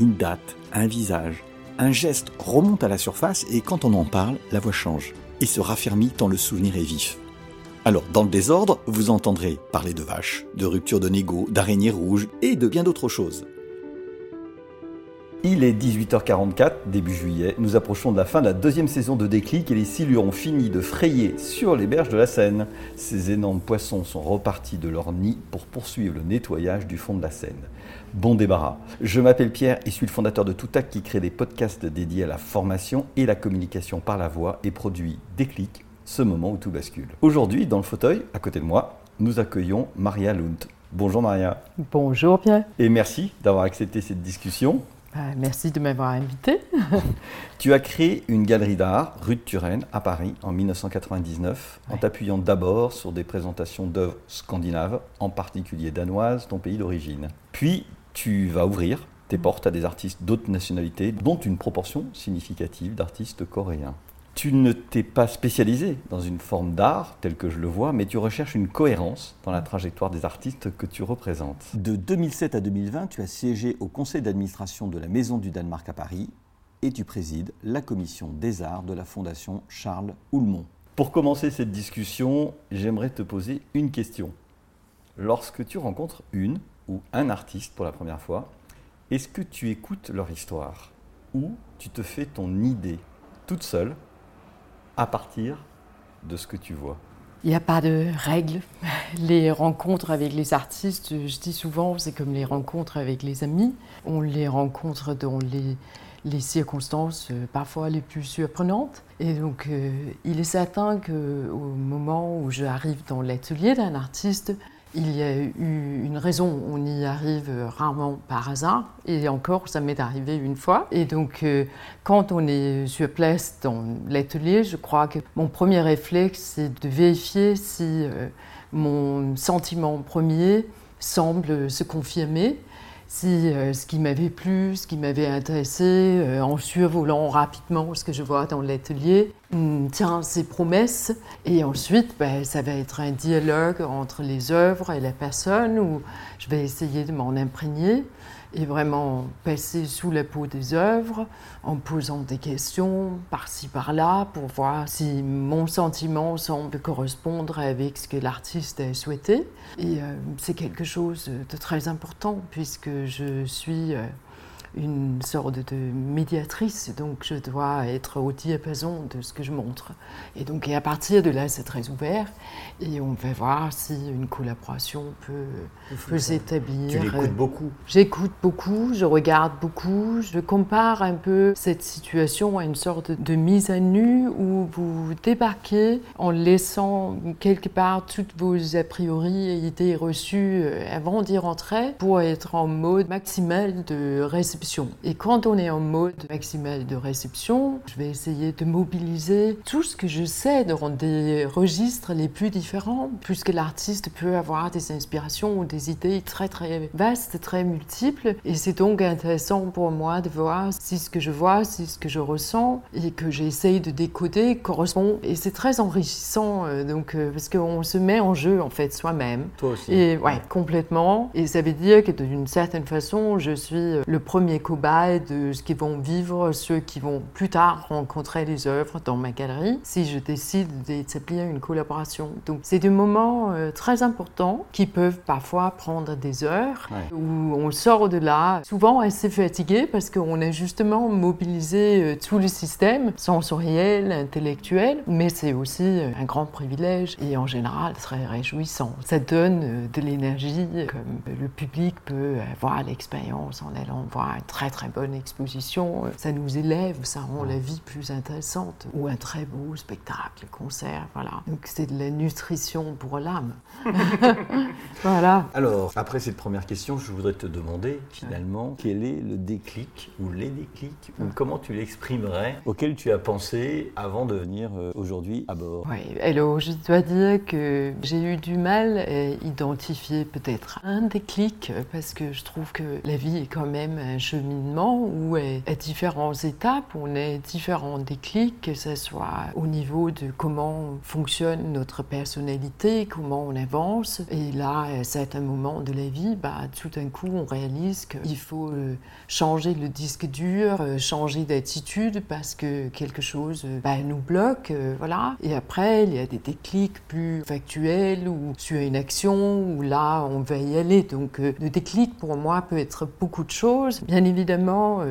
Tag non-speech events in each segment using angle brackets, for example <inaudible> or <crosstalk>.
une date, un visage, un geste remonte à la surface et quand on en parle, la voix change et se raffermit tant le souvenir est vif. Alors, dans le désordre, vous entendrez parler de vaches, de ruptures de négo, d'araignées rouges et de bien d'autres choses. Il est 18h44, début juillet. Nous approchons de la fin de la deuxième saison de Déclic et les silures ont fini de frayer sur les berges de la Seine. Ces énormes poissons sont repartis de leur nid pour poursuivre le nettoyage du fond de la Seine. Bon débarras. Je m'appelle Pierre et suis le fondateur de Toutac qui crée des podcasts dédiés à la formation et la communication par la voix et produit Déclic, ce moment où tout bascule. Aujourd'hui, dans le fauteuil, à côté de moi, nous accueillons Maria Lund. Bonjour Maria. Bonjour Pierre. Et merci d'avoir accepté cette discussion. Bah, merci de m'avoir invité. <laughs> tu as créé une galerie d'art rue de Turenne à Paris en 1999 en t'appuyant d'abord sur des présentations d'œuvres scandinaves, en particulier danoises, ton pays d'origine. Puis tu vas ouvrir tes portes à des artistes d'autres nationalités, dont une proportion significative d'artistes coréens. Tu ne t'es pas spécialisé dans une forme d'art, telle que je le vois, mais tu recherches une cohérence dans la trajectoire des artistes que tu représentes. De 2007 à 2020, tu as siégé au conseil d'administration de la Maison du Danemark à Paris et tu présides la commission des arts de la Fondation Charles Houlmont. Pour commencer cette discussion, j'aimerais te poser une question. Lorsque tu rencontres une ou un artiste pour la première fois, est-ce que tu écoutes leur histoire ou tu te fais ton idée toute seule à partir de ce que tu vois il n'y a pas de règles. <laughs> Les rencontres avec les artistes, je dis souvent, c'est comme les rencontres avec les amis. On les rencontre dans les, circonstances euh, parfois les plus surprenantes. Et donc, euh, il est certain qu'au moment où j'arrive dans l'atelier d'un artiste, il y a eu une raison, on y arrive rarement par hasard, et encore, ça m'est arrivé une fois. Et donc, euh, quand on est sur place dans l'atelier, je crois que mon premier réflexe, c'est de vérifier si euh, mon sentiment premier semble se confirmer si euh, ce qui m'avait plu, ce qui m'avait intéressé, euh, en survolant rapidement ce que je vois dans l'atelier, hmm, tient ses promesses. Et ensuite, ben, ça va être un dialogue entre les œuvres et la personne où je vais essayer de m'en imprégner et vraiment passer sous la peau des œuvres en posant des questions par-ci par-là pour voir si mon sentiment semble correspondre avec ce que l'artiste a souhaité. Et euh, c'est quelque chose de très important puisque je suis... Euh, une sorte de médiatrice, donc je dois être au diapason de ce que je montre. Et donc à partir de là, c'est très ouvert, et on va voir si une collaboration peut, peut s'établir. Tu l'écoutes beaucoup J'écoute beaucoup, je regarde beaucoup, je compare un peu cette situation à une sorte de mise à nu où vous débarquez en laissant quelque part toutes vos a priori et idées reçues avant d'y rentrer pour être en mode maximal de réception et quand on est en mode maximal de réception, je vais essayer de mobiliser tout ce que je sais dans des registres les plus différents, puisque l'artiste peut avoir des inspirations ou des idées très très vastes, très multiples. Et c'est donc intéressant pour moi de voir si ce que je vois, si ce que je ressens et que j'essaye de décoder correspond. Et c'est très enrichissant, euh, donc, euh, parce qu'on se met en jeu en fait soi-même. Toi aussi. Et ouais, complètement. Et ça veut dire que d'une certaine façon, je suis le premier cobayes de ce qu'ils vont vivre ceux qui vont plus tard rencontrer les œuvres dans ma galerie si je décide d'établir une collaboration. Donc c'est des moments euh, très importants qui peuvent parfois prendre des heures où on sort de là souvent assez fatigué parce qu'on a justement mobilisé euh, tout le système sensoriel, intellectuel, mais c'est aussi euh, un grand privilège et en général très réjouissant. Ça donne de l'énergie comme le public peut avoir l'expérience en allant voir une très très bonne exposition, ça nous élève, ça rend la vie plus intéressante. Ou un très beau spectacle, concert, voilà. Donc c'est de la nutrition pour l'âme. <laughs> voilà. Alors, après cette première question, je voudrais te demander finalement quel est le déclic ou les déclics ou comment tu l'exprimerais auquel tu as pensé avant de venir euh, aujourd'hui à bord? Oui, alors je dois dire que j'ai eu du mal à identifier peut-être un déclic parce que je trouve que la vie est quand même un cheminement où à différentes étapes, on a différents déclics, que ce soit au niveau de comment fonctionne notre personnalité, comment on avance. Et là, à certains moments de la vie, bah, tout d'un coup, on réalise qu'il faut euh, changer le disque dur, euh, changer d'attitude parce que quelque chose euh, bah, nous bloque. voilà. Et après, il y a des déclics plus factuels ou sur une action où là, on va y aller. Donc, le déclic pour moi peut être beaucoup de choses. Évidemment,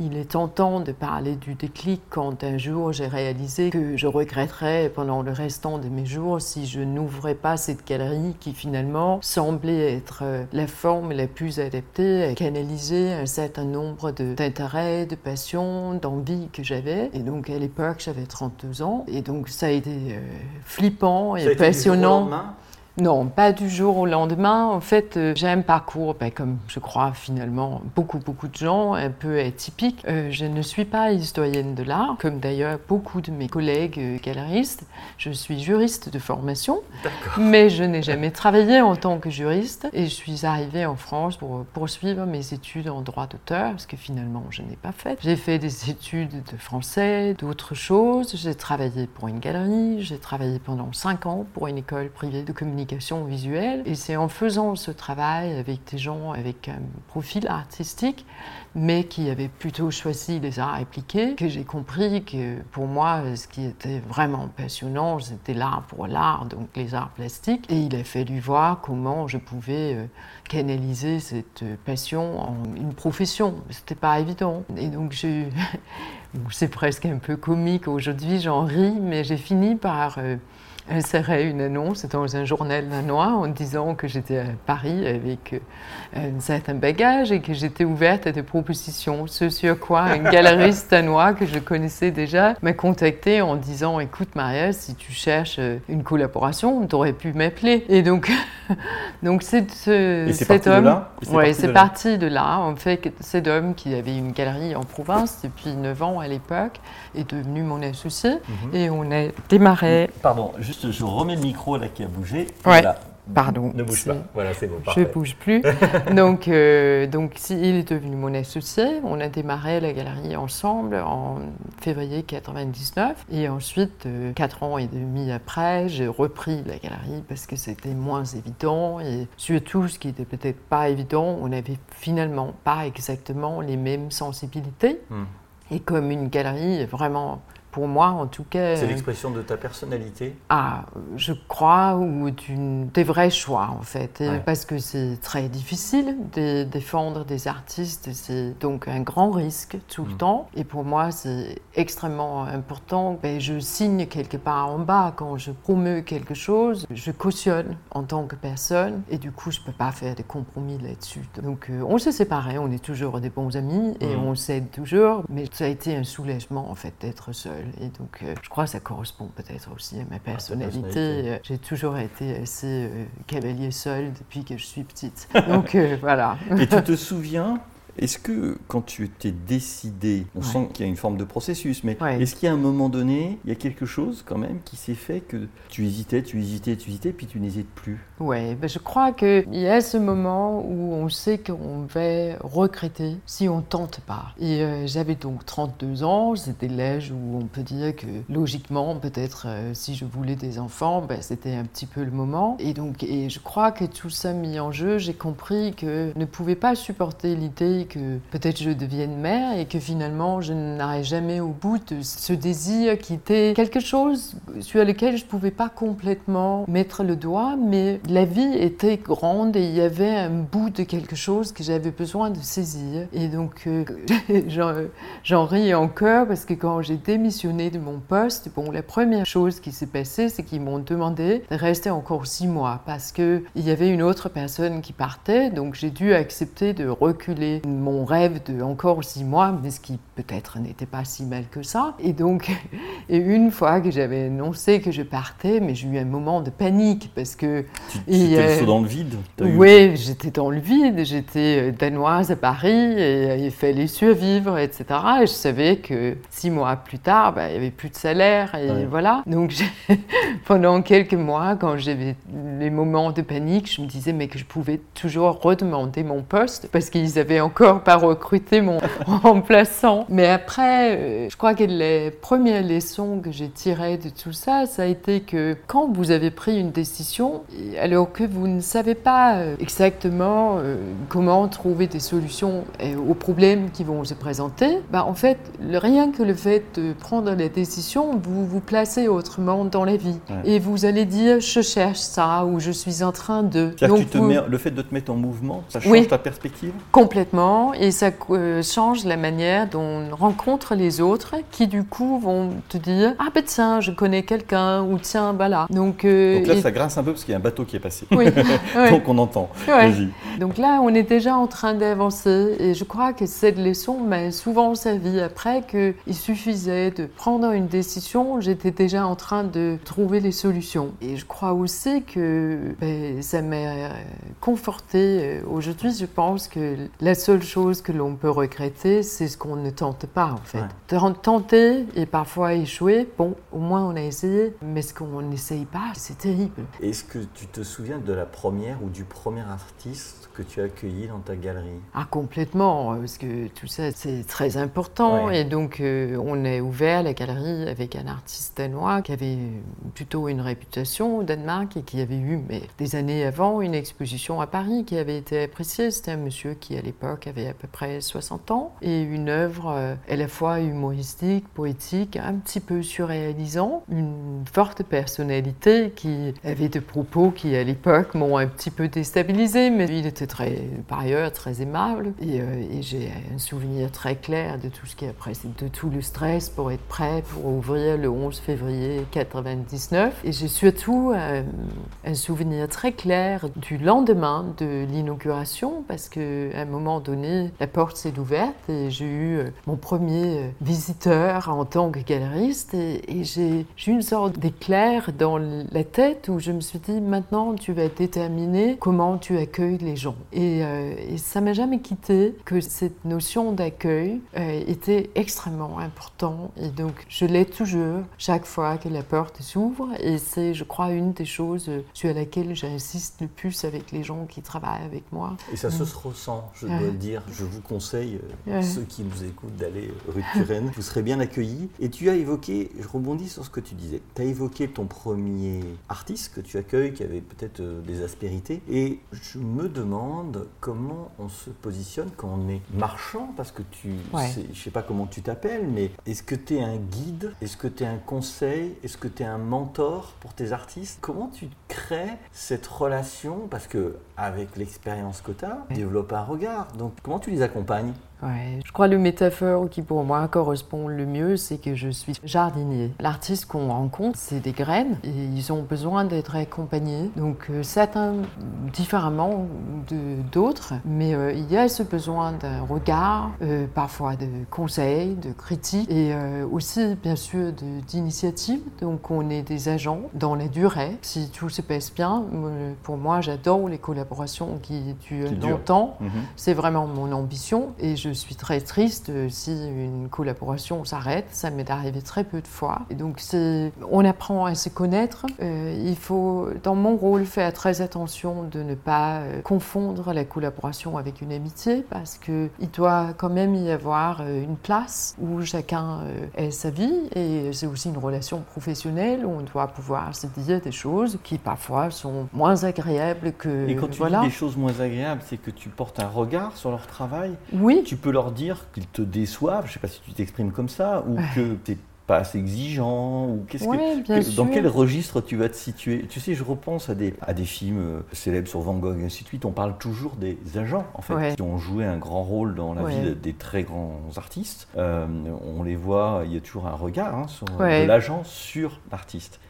il est tentant de parler du déclic quand un jour j'ai réalisé que je regretterais pendant le restant de mes jours si je n'ouvrais pas cette galerie qui finalement semblait être euh, la forme la plus adaptée à canaliser un certain nombre d'intérêts, de, passions, d'envies que j'avais. Et donc à l'époque, j'avais 32 ans. Et donc ça a été euh, flippant et passionnant. Non, pas du jour au lendemain. En fait, euh, j'ai un parcours, ben, comme je crois finalement beaucoup, beaucoup de gens, un peu atypique. Euh, je ne suis pas historienne de l'art, comme d'ailleurs beaucoup de mes collègues euh, galeristes. Je suis juriste de formation, mais je n'ai jamais travaillé en tant que juriste. Et je suis arrivée en France pour poursuivre mes études en droit d'auteur, parce que finalement, je n'ai pas fait. J'ai fait des études de français, d'autres choses. J'ai travaillé pour une galerie. J'ai travaillé pendant cinq ans pour une école privée de communication visuelle. Et c'est en faisant ce travail avec des gens avec un profil artistique, mais qui avaient plutôt choisi les arts appliqués, que j'ai compris que pour moi, ce qui était vraiment passionnant, c'était l'art pour l'art, donc les arts plastiques. Et il a fallu voir comment je pouvais euh, canaliser cette passion en une profession. C'était pas évident. Et donc j'ai <laughs> c'est presque un peu comique aujourd'hui, j'en ris, mais j'ai fini par insérer une annonce dans un journal danois en disant que j'étais à Paris avec euh, un certain bagage et que j'étais ouverte à des propositions. Ce sur quoi un <laughs> galeriste danois que je connaissais déjà m'a contacté en disant Écoute, Maria, si tu cherches euh, une collaboration, tu aurais pu m'appeler. Et donc, <laughs> donc c'est cet homme. Oui, c'est parti de là? En fait, cet homme qui avait une galerie en province depuis 9 ans à l'époque est devenu mon associé mhm. et on a démarré. Pardon, juste je remets le micro là qui a bougé. Voilà. Pardon. Ne bouge pas. Voilà, c'est bon. Je ne bouge plus. <laughs> donc, euh, donc, il est devenu mon associé. On a démarré la galerie ensemble en février 99. Et ensuite, euh, quatre ans et demi après, j'ai repris la galerie parce que c'était moins évident. Et surtout, ce qui n'était peut-être pas évident, on n'avait finalement pas exactement les mêmes sensibilités. Hmm. Et comme une galerie est vraiment pour moi en tout cas. C'est l'expression de ta personnalité Ah, je crois, ou des vrais choix en fait. Parce que c'est très difficile de défendre des artistes, c'est donc un grand risque tout le mm. temps. Et pour moi, c'est extrêmement important. Ben, je signe quelque part en bas quand je promeux quelque chose, je cautionne en tant que personne, et du coup, je ne peux pas faire de compromis là-dessus. Donc, euh, on s'est séparés, on est toujours des bons amis, et mm. on s'aide toujours, mais ça a été un soulagement en fait d'être seul. Et donc, euh, je crois que ça correspond peut-être aussi à ma personnalité. Euh, j'ai toujours été assez euh, cavalier seul depuis que je suis petite. <laughs> Donc, voilà. Et tu te souviens est-ce que quand tu t'es décidé, on sent qu'il y a une forme de processus, mais est-ce qu'il y a un moment donné, il y a quelque chose quand même qui s'est fait que tu hésitais, tu hésitais, tu hésitais, puis tu n'hésites plus? Oui, ben je crois qu'il y a ce moment où on sait qu'on va regretter si on tente pas. Et euh, j'avais donc 32 ans, c'était l'âge où on peut dire que logiquement, peut-être euh, si je voulais des enfants, ben, c'était un petit peu le moment. Et donc, et je crois que tout ça mis en jeu, j'ai compris que je ne pouvais pas supporter l'idée que peut-être je devienne mère et que finalement je n'arrive jamais au bout de ce désir qui était quelque chose sur lequel je ne pouvais pas complètement mettre le doigt, mais la vie était grande et il y avait un bout de quelque chose que j'avais besoin de saisir. Et donc euh, <laughs> j'en ris encore parce que quand j'ai démissionné de mon poste, bon, la première chose qui s'est passée, c'est qu'ils m'ont demandé de rester encore six mois parce qu'il y avait une autre personne qui partait, donc j'ai dû accepter de reculer mon rêve de encore six mois, mais ce qui peut-être n'était pas si mal que ça. Et donc, <laughs> et une fois que j'avais annoncé que je partais, mais j'ai eu un moment de panique parce que. Tu étais dans le vide Oui, j'étais dans le vide. J'étais euh, danoise à Paris et euh, il fallait survivre, etc. Et je savais que six mois plus tard, bah, il n'y avait plus de salaire et voilà. Donc, <laughs> pendant quelques mois, quand j'avais les moments de panique, je me disais mais que je pouvais toujours redemander mon poste parce qu'ils n'avaient encore pas recruté mon <laughs> remplaçant. Mais après, euh, je crois que les premières leçons que j'ai tirées de tout ça, ça a été que quand vous avez pris une décision, alors que vous ne savez pas euh, exactement euh, comment trouver des solutions aux problèmes qui vont se présenter, bah en fait, rien que le fait de prendre les décisions, vous vous placez autrement dans la vie. Et vous allez dire, je cherche ça ou je suis en train de... Donc, mets, le fait de te mettre en mouvement, ça change ta perspective? Complètement. Et ça change la manière dont on rencontre les autres qui du coup vont te dire ah ben tiens je connais quelqu'un ou tiens voilà donc, euh, donc là ça grince un peu parce qu'il y a un bateau qui est passé. Oui. <laughs> donc on entend. Donc là on est déjà en train d'avancer et je crois que cette leçon m'a souvent servi après qu'il suffisait de prendre une décision. J'étais déjà en train de trouver les solutions. Et je crois aussi que ben, ça m'a conforté euh, aujourd'hui je pense que la seule chose que l'on peut regretter c'est ce qu'on ne tente pas en fait. Tenter et parfois échouer, bon, au moins on a essayé, mais ce qu'on n'essaye pas, c'est terrible. Est-ce que tu te souviens de la première ou du premier artiste que tu as accueilli dans ta galerie. Ah complètement, parce que tout ça c'est très important. Et donc euh, on a ouvert la galerie avec un artiste danois qui avait plutôt une réputation au Danemark et qui avait eu mais, des années avant une exposition à Paris qui avait été appréciée. C'était un monsieur qui à l'époque avait à peu près 60 ans et une œuvre euh, à la fois humoristique, poétique, un petit peu surréalisant, une forte personnalité qui avait des propos qui à l'époque m'ont un petit peu déstabilisé, mais il était très, par ailleurs très aimable. Et, euh, j'ai un souvenir très clair de tout ce qui a précédé, de tout le stress pour être prêt pour ouvrir le 11 février 99 et j'ai surtout euh, un souvenir très clair du lendemain de l'inauguration parce qu'à un moment donné la porte s'est ouverte et j'ai eu euh, mon premier visiteur en tant que galeriste. Et, j'ai eu une sorte d'éclair dans la tête où je me suis dit maintenant tu vas déterminer comment tu accueilles les gens. Et, euh, et ça m'a jamais quitté que cette notion d'accueil était extrêmement important et donc je l'ai toujours chaque fois que la porte s'ouvre et c'est je crois une des choses sur laquelle j'insiste le plus avec les gens qui travaillent avec moi. Et ça se ressent, je dois le dire. Je vous conseille, ceux qui nous écoutent, d'aller rue de Turenne. vous serez bien accueillis. Et tu as évoqué, je rebondis sur ce que tu disais, tu as évoqué ton premier artiste que tu accueilles, qui avait peut-être euh, des aspérités. Et je me demande comment on se positionne quand on est marchand, parce que tu, je sais pas comment tu t'appelles, mais est-ce que tu es un guide? Est-ce que tu es un conseil? Est-ce que tu es un mentor pour tes artistes? Comment tu crées cette relation? Parce que avec l'expérience que tu as, développe un regard. Donc comment tu les accompagnes? Ouais, je crois que le métaphore qui pour moi correspond le mieux, c'est que je suis jardinier. L'artiste qu'on rencontre, c'est des graines et ils ont besoin d'être accompagnés. Donc euh, certains différemment de d'autres, mais euh, il y a ce besoin d'un regard, euh, parfois de conseils, de critiques et aussi bien sûr d'initiatives. Donc on est des agents dans la durée. Si tout se passe bien, pour moi j'adore les collaborations qui durent longtemps. Mhm. C'est vraiment mon ambition et je je suis très triste si une collaboration s'arrête. Ça m'est arrivé très peu de fois. Et donc, on apprend à se connaître. Euh, il faut, dans mon rôle, faire très attention de ne pas euh, confondre la collaboration avec une amitié parce qu'il doit quand même y avoir euh, une place où chacun ait sa vie et c'est aussi une relation professionnelle où on doit pouvoir se dire des choses qui parfois sont moins agréables que. Et quand tu voilà. dis des choses moins agréables, c'est que tu portes un regard sur leur travail. Oui. Tu peux leur dire qu'ils te déçoivent, je ne sais pas si tu t'exprimes comme ça, ou que tu n'es pas assez exigeant ou qu'est-ce que, dans quel registre tu vas te situer? Tu sais, je repense à des, à des films euh, célèbres sur Van Gogh et ainsi de suite. On parle toujours des agents en fait qui ont joué un grand rôle dans la vie des très grands artistes. Euh, on les voit, il y a toujours un regard hein, sur, de l'agent sur l'artiste.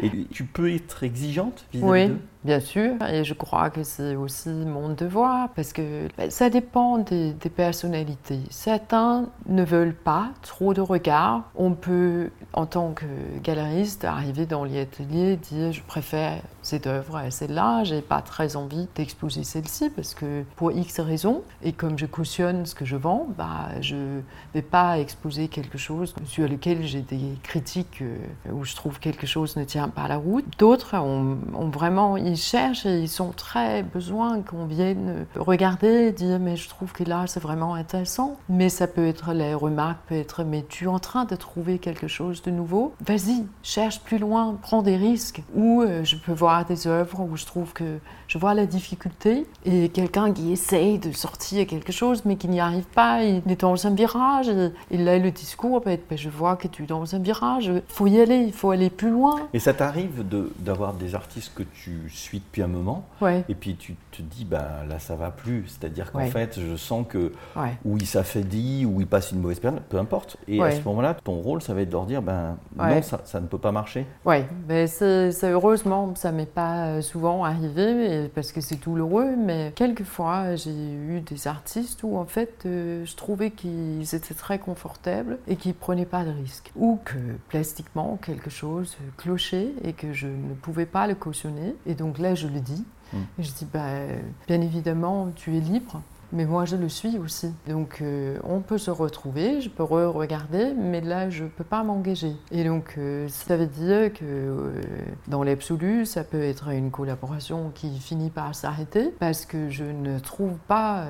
Et tu peux être exigeante vis-à-vis d'eux? Bien sûr, et je crois que c'est aussi mon devoir parce que ben, ça dépend des, personnalités. Certains ne veulent pas trop de regard. On peut, en tant que galeriste, arriver dans l'atelier et dire je préfère cette œuvre celle-là, j'ai pas très envie d'exposer celle-ci parce que pour X raisons, et comme je cautionne ce que je vends, bah, je vais pas exposer quelque chose sur lequel j'ai des critiques euh, où je trouve quelque chose ne tient pas la route. D'autres ont, ont vraiment, ils cherchent et ils sont très besoin qu'on vienne regarder, dire mais je trouve que là c'est vraiment intéressant. Mais ça peut être, les remarques peut être mais tu es en train de trouver quelque chose de nouveau? Vas-y, cherche plus loin, prends des risques. Ou euh, je peux voir des œuvres où je trouve que je vois la difficulté et quelqu'un qui essaye de sortir quelque chose mais qui n'y arrive pas, il est dans un virage et, là le discours être ben, je vois que tu es dans un virage, il faut y aller, il faut aller plus loin. Et ça t'arrive d'avoir des artistes que tu suis depuis un moment et puis tu te dis ben là ça va plus, c'est-à-dire qu'en fait je sens que ou il s'affaiblit ou il passe une mauvaise période, peu importe. Et à ce moment-là ton rôle ça va être de leur dire ben non ça, ça, ne peut pas marcher. Oui, mais c'est heureusement ça m'est pas souvent arrivé parce que c'est douloureux, mais quelquefois j'ai eu des artistes où en fait euh, je trouvais qu'ils étaient très confortables et qu'ils prenaient pas de risques. Ou que plastiquement quelque chose clochait et que je ne pouvais pas le cautionner. Et donc là je le dis. Hmm. Et je dis bah, bien évidemment tu es libre mais moi je le suis aussi. Donc euh, on peut se retrouver, je peux re-regarder, mais là je ne peux pas m'engager. Et donc euh, ça veut dire que euh, dans l'absolu, ça peut être une collaboration qui finit par s'arrêter parce que je ne trouve pas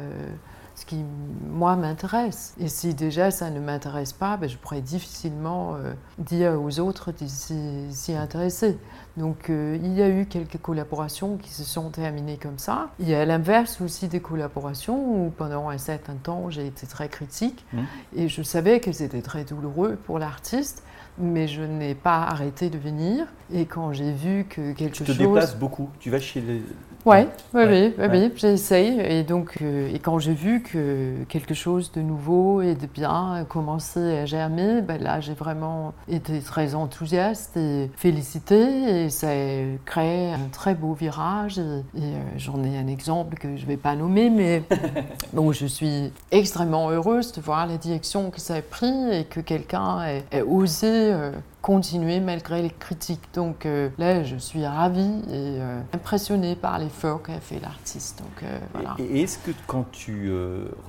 ce qui, moi, m'intéresse. Et si déjà ça ne m'intéresse pas, ben, je pourrais difficilement dire aux autres de s'y intéresser. Donc euh, il y a eu quelques collaborations qui se sont terminées comme ça. Il y a l'inverse aussi des collaborations où pendant un certain temps j'ai été très critique mmh. et je savais que c'était très douloureux pour l'artiste mais je n'ai pas arrêté de venir. Et quand j'ai vu que quelque chose... Tu te déplaces beaucoup, tu vas chez les, Ouais, oui, oui, oui, j'essaye. Et donc, euh, et quand j'ai vu que quelque chose de nouveau et de bien commençait à germer, ben là, j'ai vraiment été très enthousiaste et félicité. Et ça a créé un très beau virage. Et, euh, j'en ai un exemple que je ne vais pas nommer, mais <laughs> donc je suis extrêmement heureuse de voir la direction que ça a pris et que quelqu'un ait, osé euh, continuer malgré les critiques. Donc euh, là, je suis ravie et euh, impressionnée par l'effort qu'a fait l'artiste. Donc euh, voilà. Et est-ce que quand tu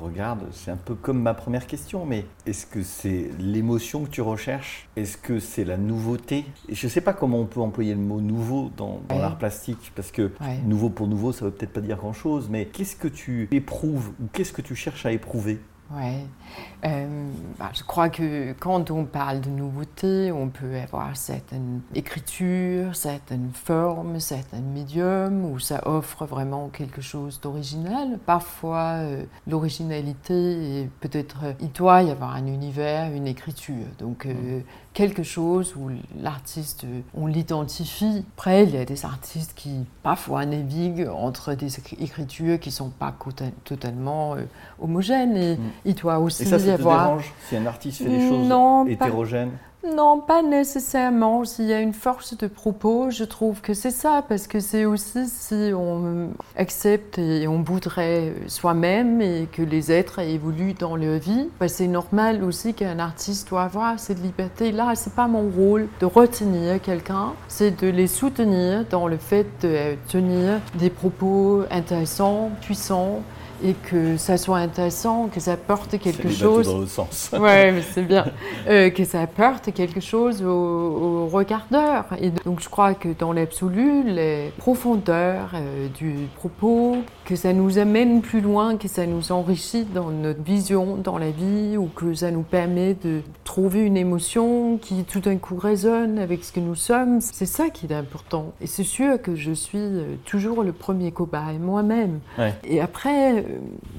regardes, c'est un peu comme ma première question, mais est-ce que c'est l'émotion que tu recherches? Est-ce que c'est la nouveauté? Je ne sais pas comment on peut employer le mot nouveau dans, l'art plastique, parce que nouveau pour nouveau, ça ne veut peut-être pas dire grand-chose, mais qu'est-ce que tu éprouves ou qu'est-ce que tu cherches à éprouver? Ouais. Euh, bah, je crois que quand on parle de nouveauté, on peut avoir certaines écritures, certaines formes, certains médiums où ça offre vraiment quelque chose d'original. Parfois, euh, l'originalité, peut-être, il doit y avoir un univers, une écriture. Donc, euh, quelque chose où l'artiste, on l'identifie. Après, il y a des artistes qui parfois naviguent entre des écritures qui ne sont pas totalement homogènes. Et mm. il doit aussi et ça, ça y avoir. dérange si un artiste fait des choses hétérogènes non, pas nécessairement. S'il y a une force de propos, je trouve que c'est ça, parce que c'est aussi si on accepte et on voudrait soi-même et que les êtres évoluent dans leur vie, ben, c'est normal aussi qu'un artiste doit avoir cette liberté-là. C'est pas mon rôle de retenir quelqu'un, c'est de les soutenir dans le fait de tenir des propos intéressants, puissants et que ça soit intéressant, que ça apporte quelque chose. dans le sens. <laughs> ouais, c'est bien. Euh, que ça apporte quelque chose au, regardeur. Et donc je crois que dans l'absolu, les profondeurs euh, du propos, que ça nous amène plus loin, que ça nous enrichit dans notre vision dans la vie, ou que ça nous permet de trouver une émotion qui tout d'un coup résonne avec ce que nous sommes. C'est ça qui est important. Et c'est sûr que je suis euh, toujours le premier cobaye moi-même. Et après,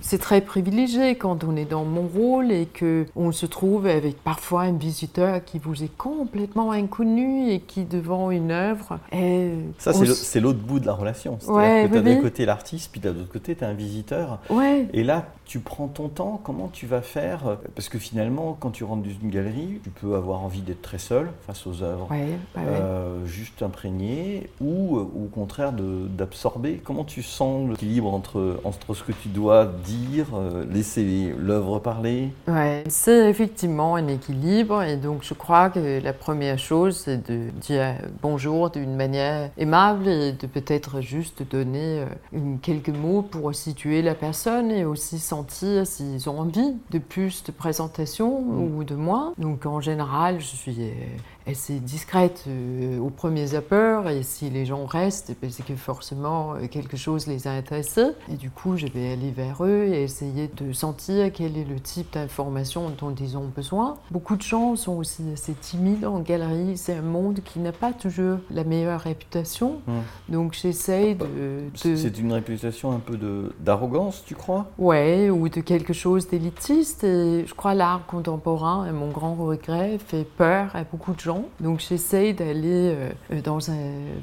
c'est très privilégié quand on est dans mon rôle et que on se trouve avec parfois un visiteur qui vous est complètement inconnu et qui devant une œuvre est... Ça c'est l'autre bout de la relation. C'est-à-dire que tu as d'un côté l'artiste, puis de l'autre côté tu as un visiteur. Ouais. Et là tu prends ton temps, comment tu vas faire? Parce que finalement quand tu rentres dans une galerie, tu peux avoir envie d'être très seul face aux œuvres, euh, juste imprégné, ou au contraire d'absorber. Comment tu sens l'équilibre entre, entre ce que tu dois dire, euh, laisser l'œuvre parler Ouais, c'est effectivement un équilibre, et donc je crois que la première chose, c'est de dire bonjour d'une manière aimable et de peut-être juste donner une, quelques mots pour situer la personne et aussi sentir s'ils ont envie de plus de présentation mm. ou de moins. Donc en général, je suis assez discrète euh, aux premiers abord et si les gens restent, ben, c'est que forcément euh, quelque chose les a intéressés. Et du coup je vais aller vers eux et essayer de sentir quel est le type d'information dont ils ont besoin. Beaucoup de gens sont aussi assez timides en galerie, c'est un monde qui n'a pas toujours la meilleure réputation, mm. donc j'essaye de... C'est une réputation un peu d'arrogance, tu crois? Ouais, ou de quelque chose d'élitiste. Et je crois l'art contemporain, mon grand regret, fait peur à beaucoup de gens donc j'essaye d'aller euh, dans un,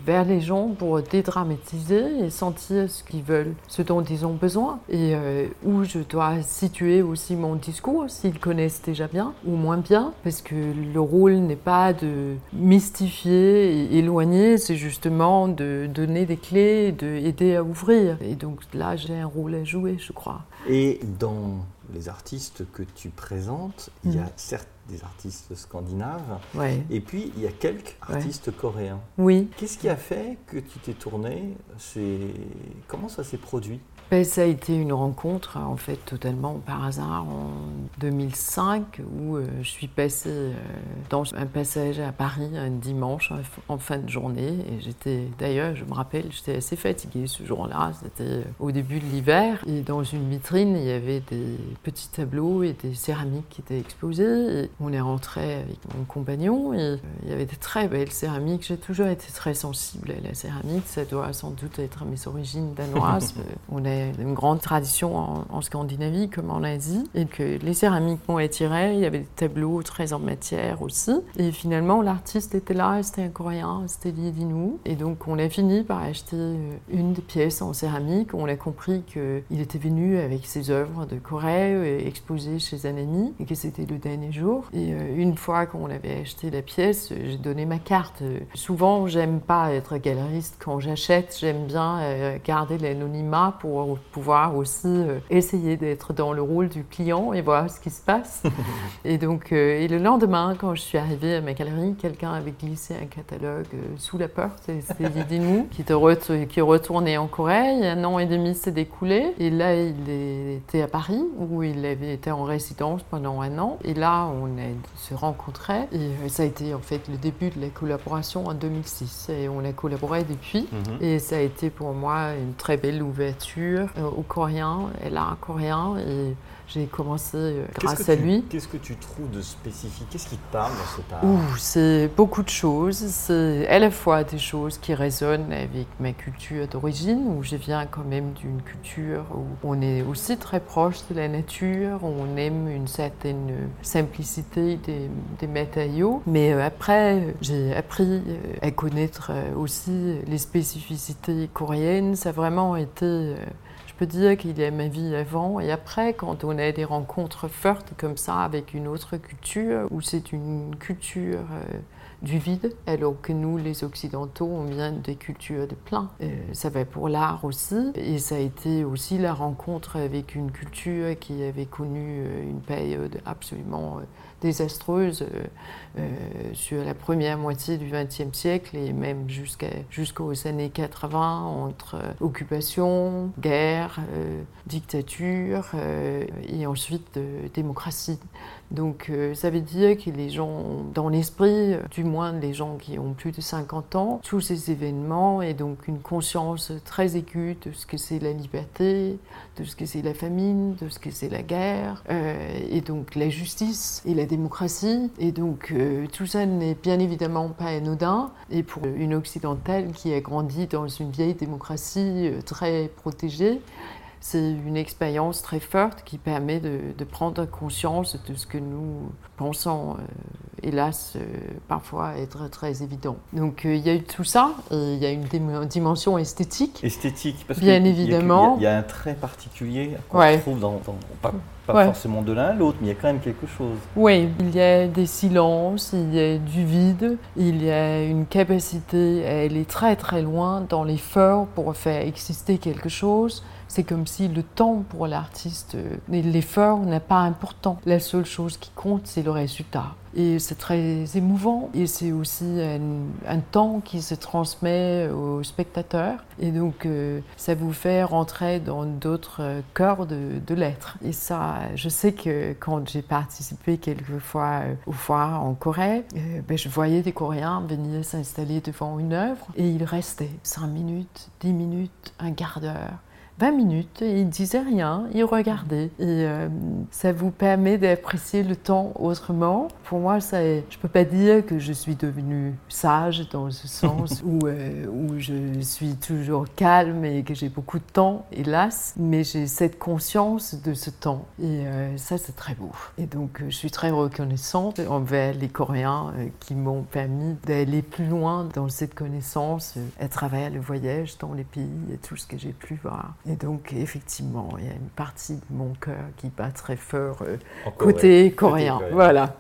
vers les gens pour dédramatiser et sentir ce qu'ils veulent, ce dont ils ont besoin. Et euh, où je dois situer aussi mon discours, s'ils connaissent déjà bien ou moins bien, parce que le rôle n'est pas de mystifier et éloigner, c'est justement de donner des clés, d'aider à ouvrir. Et donc là, j'ai un rôle à jouer, je crois. Et dans les artistes que tu présentes, il y a mm. Des artistes scandinaves, et puis il y a quelques artistes coréens. Oui. Qu'est-ce qui a fait que tu t'es tourné Comment ça s'est produit? Ben, ça a été une rencontre, en fait, totalement par hasard en 2005, où euh, je suis passée euh, dans un passage à Paris un dimanche en fin de journée. Et j'étais, d'ailleurs, je me rappelle, j'étais assez fatiguée ce jour-là. C'était euh, au début de l'hiver. Et dans une vitrine, il y avait des petits tableaux et des céramiques qui étaient exposés. Et on est rentré avec mon compagnon et il y avait des très belles céramiques. J'ai toujours été très sensible à la céramique. Ça doit sans doute être à mes origines danoises. <laughs> on a une grande tradition en, Scandinavie comme en Asie, et que les céramiques m'ont attiré. Il y avait des tableaux très en matière aussi. Et finalement, l'artiste était là, c'était un Coréen, c'était Dinu. Et donc, on a fini par acheter euh, une des pièces en céramique. On a compris qu'il était venu avec ses œuvres de Corée euh, exposées chez un ami, et que c'était le dernier jour. Et euh, une fois qu'on avait acheté la pièce, j'ai donné ma carte. Souvent, j'aime pas être galeriste quand j'achète, j'aime bien garder l'anonymat pour pouvoir aussi euh, essayer d'être dans le rôle du client et voir ce qui se passe. <laughs> et donc, euh, et le lendemain, quand je suis arrivée à ma galerie, quelqu'un avait glissé un catalogue euh, sous la porte. Et c'était Didinou qui, qui retourné en Corée. un an et demi s'est découlé. Et là, il était à Paris où il avait été en résidence pendant un an. Et là, on a se rencontrait. Et ça a été en fait le début de la collaboration en 2006. Et on a collaboré depuis. Mhm. Et ça a été pour moi une très belle ouverture euh, au coréen, elle a un coréen et j'ai commencé euh, grâce à lui. Qu'est-ce que tu trouves de spécifique? Qu'est-ce qui te parle dans art C'est beaucoup de choses. C'est à la fois des choses qui résonnent avec ma culture d'origine, où je viens quand même d'une culture où on est aussi très proche de la nature, où on aime une certaine simplicité des, des matériaux. Mais euh, après, j'ai appris à connaître aussi les spécificités coréennes. Ça a vraiment été peux dire qu'il y a ma vie avant et après, quand on a des rencontres fortes comme ça avec une autre culture, où c'est une culture euh, du vide, alors que nous, les Occidentaux, on vient des cultures de plein. Euh, ça va pour l'art aussi, et ça a été aussi la rencontre avec une culture qui avait connu euh, une période absolument désastreuse sur la première moitié du XXe siècle et même jusqu'aux années 80 entre occupation, guerre, dictature et ensuite démocratie. Donc euh, ça veut dire que les gens, dans l'esprit, du moins les gens qui ont plus de 50 ans, tous ces événements et donc une conscience très aiguë de ce que c'est la liberté, de ce que c'est la famine, de ce que c'est la guerre, euh, et donc la justice et la démocratie. Et donc euh, tout ça n'est bien évidemment pas anodin. Et pour une occidentale qui a grandi dans une vieille démocratie très protégée, c'est une expérience très forte qui permet de, prendre conscience de ce que nous pensons euh, hélas, euh, parfois être très évident. Donc il y a eu tout ça, et il y a une dimension esthétique. Esthétique, parce bien évidemment. Il y, a un trait particulier qu'on trouve dans, pas, forcément de l'un à l'autre, mais il y a quand même quelque chose. Oui, il y a des silences, il y a du vide, il y a une capacité à aller très très loin dans l'effort pour faire exister quelque chose. C'est comme si le temps pour l'artiste, euh, l'effort n'est pas important. La seule chose qui compte, c'est le résultat. Et c'est très émouvant. Et c'est aussi un, temps qui se transmet aux spectateurs. Et donc, euh, ça vous fait rentrer dans d'autres cœurs de, de l'être. Et ça, je sais que quand j'ai participé quelquefois euh, aux foires en Corée, ben, je voyais des Coréens venir s'installer devant une œuvre et ils restaient 5 minutes, 10 minutes, un quart d'heure 20 minutes et il disait rien, il regardait. Et euh, ça vous permet d'apprécier le temps autrement. Pour moi, ça, je peux pas dire que je suis devenue sage dans ce <laughs> sens où, euh, où je suis toujours calme et que j'ai beaucoup de temps, hélas, mais j'ai cette conscience de ce temps. Et euh, ça, c'est très beau. Et donc, je suis très reconnaissante envers les Coréens qui m'ont permis d'aller plus loin dans cette connaissance à travers le voyage dans les pays et tout ce que j'ai pu voir. Et donc, effectivement, il y a une partie de mon cœur qui bat très fort euh, côté coréen. Voilà.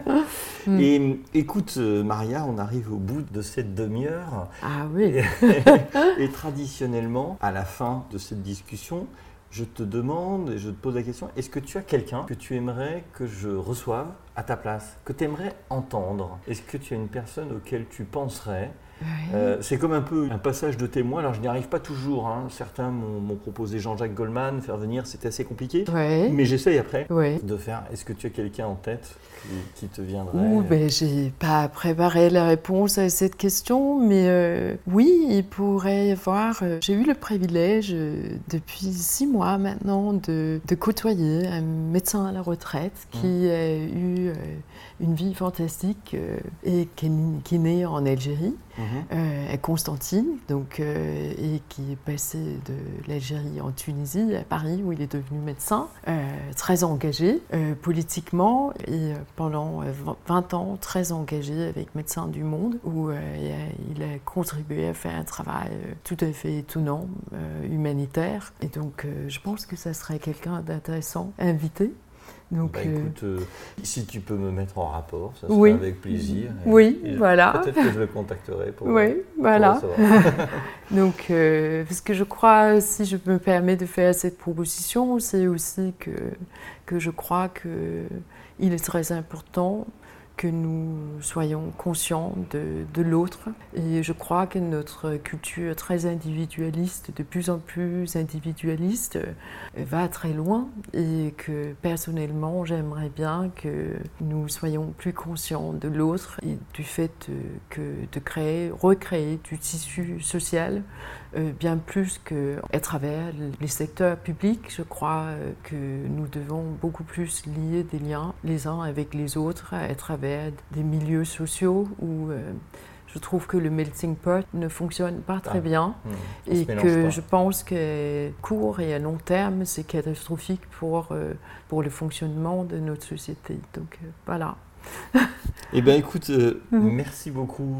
<laughs> et écoute, euh, Maria, on arrive au bout de cette demi-heure. Ah oui. <laughs> et traditionnellement, à la fin de cette discussion, je te demande et je te pose la question, est-ce que tu as quelqu'un que tu aimerais que je reçoive à ta place, que tu aimerais entendre? Est-ce que tu as une personne auquel tu penserais euh, c'est comme un peu un passage de témoin. Alors je n'y arrive pas toujours. Hein. Certains m'ont proposé Jean-Jacques Goldman, faire venir, c'était assez compliqué. Mais j'essaye après de faire. Est-ce que tu as quelqu'un en tête qui, te viendrait? Ouh, ben, J'ai pas préparé la réponse à cette question, mais euh, oui, il pourrait y avoir. Euh, j'ai eu le privilège depuis six mois maintenant de, de, côtoyer un médecin à la retraite qui mmh. a eu une vie fantastique et qui qui est né en Algérie. Euh, Constantine, donc, euh, et qui est passé de l'Algérie en Tunisie, à Paris, où il est devenu médecin, euh, très engagé politiquement, et pendant 20 ans, très engagé avec Médecins du Monde, où il a contribué à faire un travail tout à fait étonnant, humanitaire. Et donc, je pense que ça serait quelqu'un d'intéressant à inviter. Donc, bah, écoute, euh, si tu peux me mettre en rapport, ça sera avec plaisir. oui, voilà. Peut-être que je le contacterai pour. Oui, voilà. <laughs> <laughs> Donc, euh, parce que je crois, si je me permets de faire cette proposition, c'est aussi que, que je crois qu'il est très important que nous soyons conscients de, de l'autre. Et je crois que notre culture très individualiste, de plus en plus individualiste, euh, va très loin et que personnellement, j'aimerais bien que nous soyons plus conscients de l'autre et du fait que de créer, recréer du tissu social euh, bien plus qu'à travers les secteurs publics. Je crois euh, que nous devons beaucoup plus lier des liens les uns avec les autres à travers des milieux sociaux où euh, je trouve que le melting pot ne fonctionne pas très ah. bien hmm. et que je pense que court et à long terme, c'est catastrophique pour, pour le fonctionnement de notre société. Donc voilà. Eh bien, écoute, euh, mhm. merci beaucoup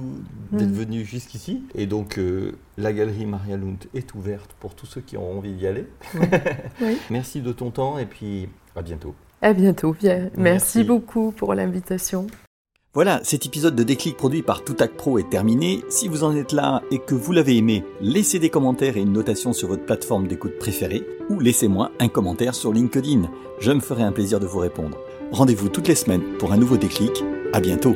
d'être mhm. venu jusqu'ici. Et donc, euh, la galerie Maria Lund est ouverte pour tous ceux qui ont envie d'y aller. <laughs> merci de ton temps et puis à bientôt. À bientôt, Pierre. Merci, beaucoup pour l'invitation. Voilà, cet épisode de Déclic produit par Toutac Pro est terminé. Si vous en êtes là et que vous l'avez aimé, laissez des commentaires et une notation sur votre plateforme d'écoute préférée ou laissez-moi un commentaire sur LinkedIn. Je me ferai un plaisir de vous répondre. Rendez-vous toutes les semaines pour un nouveau déclic. À bientôt.